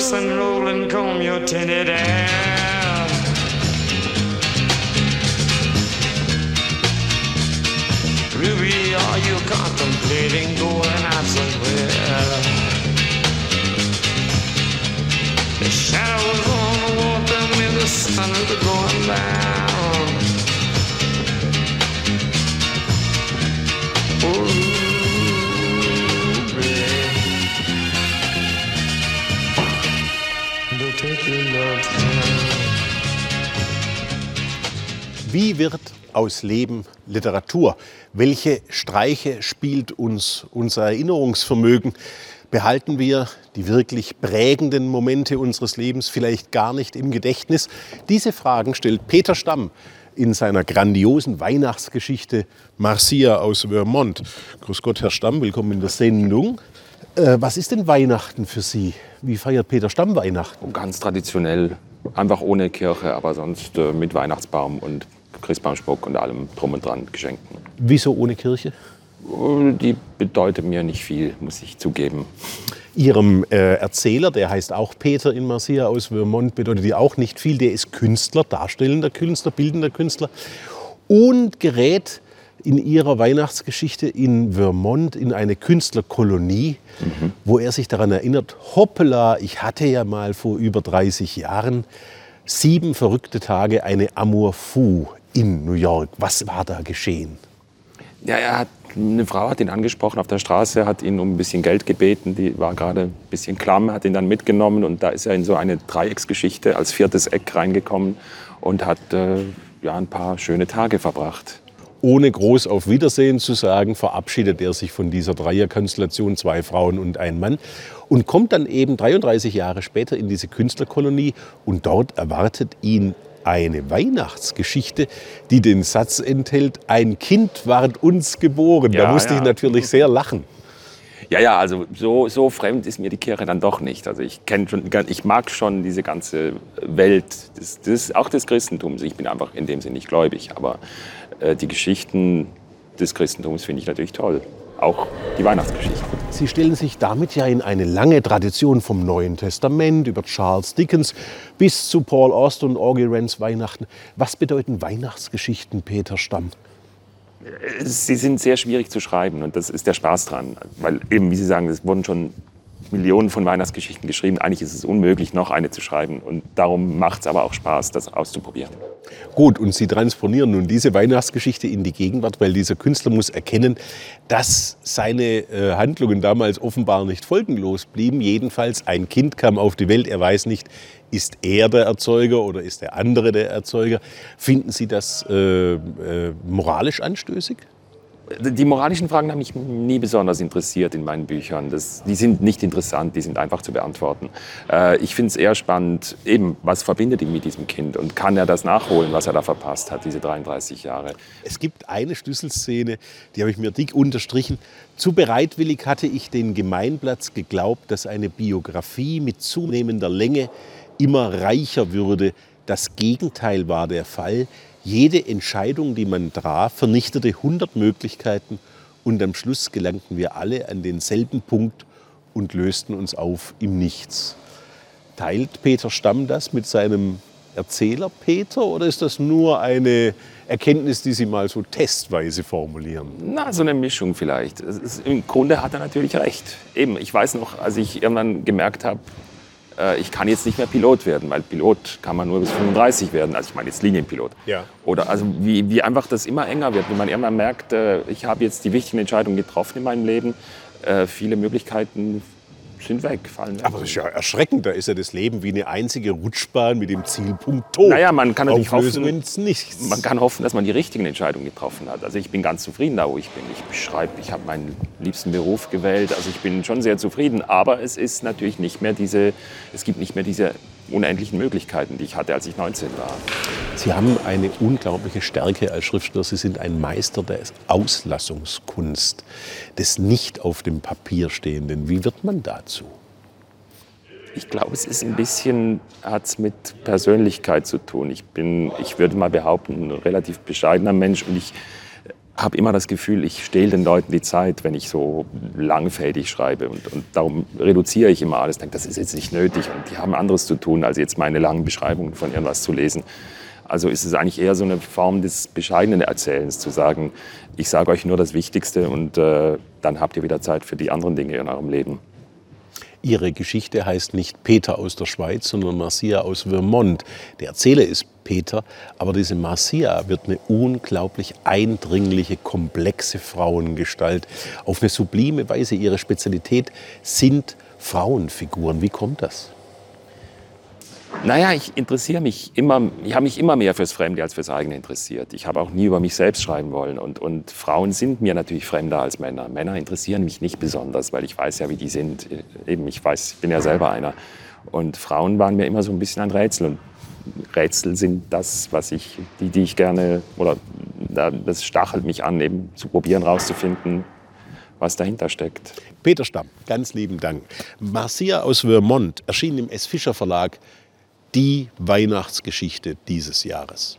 roofs and rolling comb your tinted hair. Ruby, are you contemplating going Wie wird aus Leben Literatur? Welche Streiche spielt uns unser Erinnerungsvermögen? Behalten wir die wirklich prägenden Momente unseres Lebens vielleicht gar nicht im Gedächtnis? Diese Fragen stellt Peter Stamm in seiner grandiosen Weihnachtsgeschichte Marcia aus Vermont. Grüß Gott, Herr Stamm, willkommen in der Sendung. Äh, was ist denn Weihnachten für Sie? Wie feiert Peter Stamm Weihnachten? Ganz traditionell, einfach ohne Kirche, aber sonst äh, mit Weihnachtsbaum und Christbaumschmuck und allem drum und dran Geschenken. Wieso ohne Kirche? Äh, Die bedeutet mir nicht viel, muss ich zugeben. Ihrem äh, Erzähler, der heißt auch Peter in Marcia aus Vermont, bedeutet die auch nicht viel. Der ist Künstler, darstellender Künstler, bildender Künstler und gerät in ihrer Weihnachtsgeschichte in Vermont in eine Künstlerkolonie, wo er sich daran erinnert, hoppala, ich hatte ja mal vor über 30 Jahren sieben verrückte Tage eine Amour fou in New York. Was war da geschehen? Ja, er hat, eine Frau hat ihn angesprochen auf der Straße, hat ihn um ein bisschen Geld gebeten. Die war gerade ein bisschen klamm, hat ihn dann mitgenommen und da ist er in so eine Dreiecksgeschichte als viertes Eck reingekommen und hat äh, ja, ein paar schöne Tage verbracht. ohne groß auf Wiedersehen zu sagen, verabschiedet er sich von dieser Dreierkonstellation, zwei Frauen und ein Mann, und kommt dann eben 33 Jahre später in diese Künstlerkolonie und dort erwartet ihn eine Weihnachtsgeschichte, die den Satz enthält, ein Kind ward uns geboren. da Ja, musste ich ja. natürlich sehr lachen. Ja, ja, also so, so fremd ist mir die Kirche dann doch nicht. Also ich kenne schon, ich mag schon diese ganze Welt, des, des, auch des Christentums. Ich bin einfach in dem Sinne nicht gläubig, aber äh, die Geschichten des Christentums finde ich natürlich toll. Auch die Weihnachtsgeschichten. Sie stellen sich damit ja in eine lange Tradition vom Neuen Testament über Charles Dickens bis zu Paul Auster und Augie Wrens Weihnachten. Was bedeuten Weihnachtsgeschichten, Peter Stamm? Sie sind sehr schwierig zu schreiben und das ist der Spaß dran. Weil eben, wie Sie sagen, es wurden schon Millionen von Weihnachtsgeschichten geschrieben. Eigentlich ist es unmöglich, noch eine zu schreiben. Und darum macht es aber auch Spaß, das auszuprobieren. Gut, und Sie transponieren nun diese Weihnachtsgeschichte in die Gegenwart, weil dieser Künstler muss erkennen, dass seine äh, Handlungen damals offenbar nicht folgenlos blieben. Jedenfalls, ein Kind kam auf die Welt, er weiß nicht, ist er der Erzeuger oder ist der andere der Erzeuger. Finden Sie das äh, äh, moralisch anstößig? Die moralischen Fragen haben mich nie besonders interessiert in meinen Büchern. Das, die sind nicht interessant, die sind einfach zu beantworten. Äh, ich finde es eher spannend, eben, was verbindet ihn mit diesem Kind und kann er das nachholen, was er da verpasst hat, diese 33 Jahre. Es gibt eine Schlüsselszene, die habe ich mir dick unterstrichen. Zu bereitwillig hatte ich den Gemeinplatz geglaubt, dass eine Biografie mit zunehmender Länge immer reicher würde. Das Gegenteil war der Fall. Jede Entscheidung, die man traf, vernichtete 100 Möglichkeiten und am Schluss gelangten wir alle an denselben Punkt und lösten uns auf im Nichts. Teilt Peter Stamm das mit seinem Erzähler Peter oder ist das nur eine Erkenntnis, die Sie mal so testweise formulieren? Na, so eine Mischung vielleicht. Ist, Im Grunde hat er natürlich recht. Eben, ich weiß noch, als ich irgendwann gemerkt habe, ich kann jetzt nicht mehr Pilot werden, weil Pilot kann man nur bis 35 werden. Also ich meine jetzt Linienpilot. Ja. Oder also wie, wie einfach das immer enger wird, wenn man irgendwann merkt, äh, ich habe jetzt die wichtigen Entscheidungen getroffen in meinem Leben. Äh, viele Möglichkeiten sind weg, fallen weg. Aber das ist ja erschreckend. Da ist ja das Leben wie eine einzige Rutschbahn mit dem Zielpunkt Tod. Naja, man kann natürlich Auflösungen hoffen- ins Nichts. Man kann hoffen, dass man die richtigen Entscheidungen getroffen hat. Also ich bin ganz zufrieden da, wo ich bin. Ich beschreibe, ich habe meinen liebsten Beruf gewählt. Also ich bin schon sehr zufrieden. Aber es ist natürlich nicht mehr diese, es gibt nicht mehr diese unendlichen Möglichkeiten, die ich hatte, als ich 19 war. Sie haben eine unglaubliche Stärke als Schriftsteller. Sie sind ein Meister der Auslassungskunst, des nicht auf dem Papier stehenden. Wie wird man dazu? Ich glaube, es ist ein bisschen, hat es mit Persönlichkeit zu tun. Ich bin, ich würde mal behaupten, ein relativ bescheidener Mensch und ich habe immer das Gefühl, ich stehle den Leuten die Zeit, wenn ich so langfädig schreibe. Und, und darum reduziere ich immer alles. Denke, das ist jetzt nicht nötig und die haben anderes zu tun, als jetzt meine langen Beschreibungen von irgendwas zu lesen. Also ist es eigentlich eher so eine Form des bescheidenen Erzählens, zu sagen, ich sage euch nur das Wichtigste und äh, dann habt ihr wieder Zeit für die anderen Dinge in eurem Leben. Ihre Geschichte heißt nicht Peter aus der Schweiz, sondern Marcia aus Vermont. Der Erzähler ist Peter, aber diese Marcia wird eine unglaublich eindringliche, komplexe Frauengestalt. Auf eine sublime Weise. Ihre Spezialität sind Frauenfiguren. Wie kommt das? Naja, ich interessiere mich immer, ich habe mich immer mehr fürs Fremde als fürs eigene interessiert. Ich habe auch nie über mich selbst schreiben wollen. Und, und Frauen sind mir natürlich fremder als Männer. Männer interessieren mich nicht besonders, weil ich weiß ja, wie die sind. Eben, ich weiß, ich bin ja selber einer. Und Frauen waren mir immer so ein bisschen ein Rätsel. Und Rätsel sind das, was ich, die, die ich gerne, oder das stachelt mich an, eben zu probieren, rauszufinden, was dahinter steckt. Peter Stamm, ganz lieben Dank. Marcia aus Vermont erschien im S. Fischer Verlag die Weihnachtsgeschichte dieses Jahres.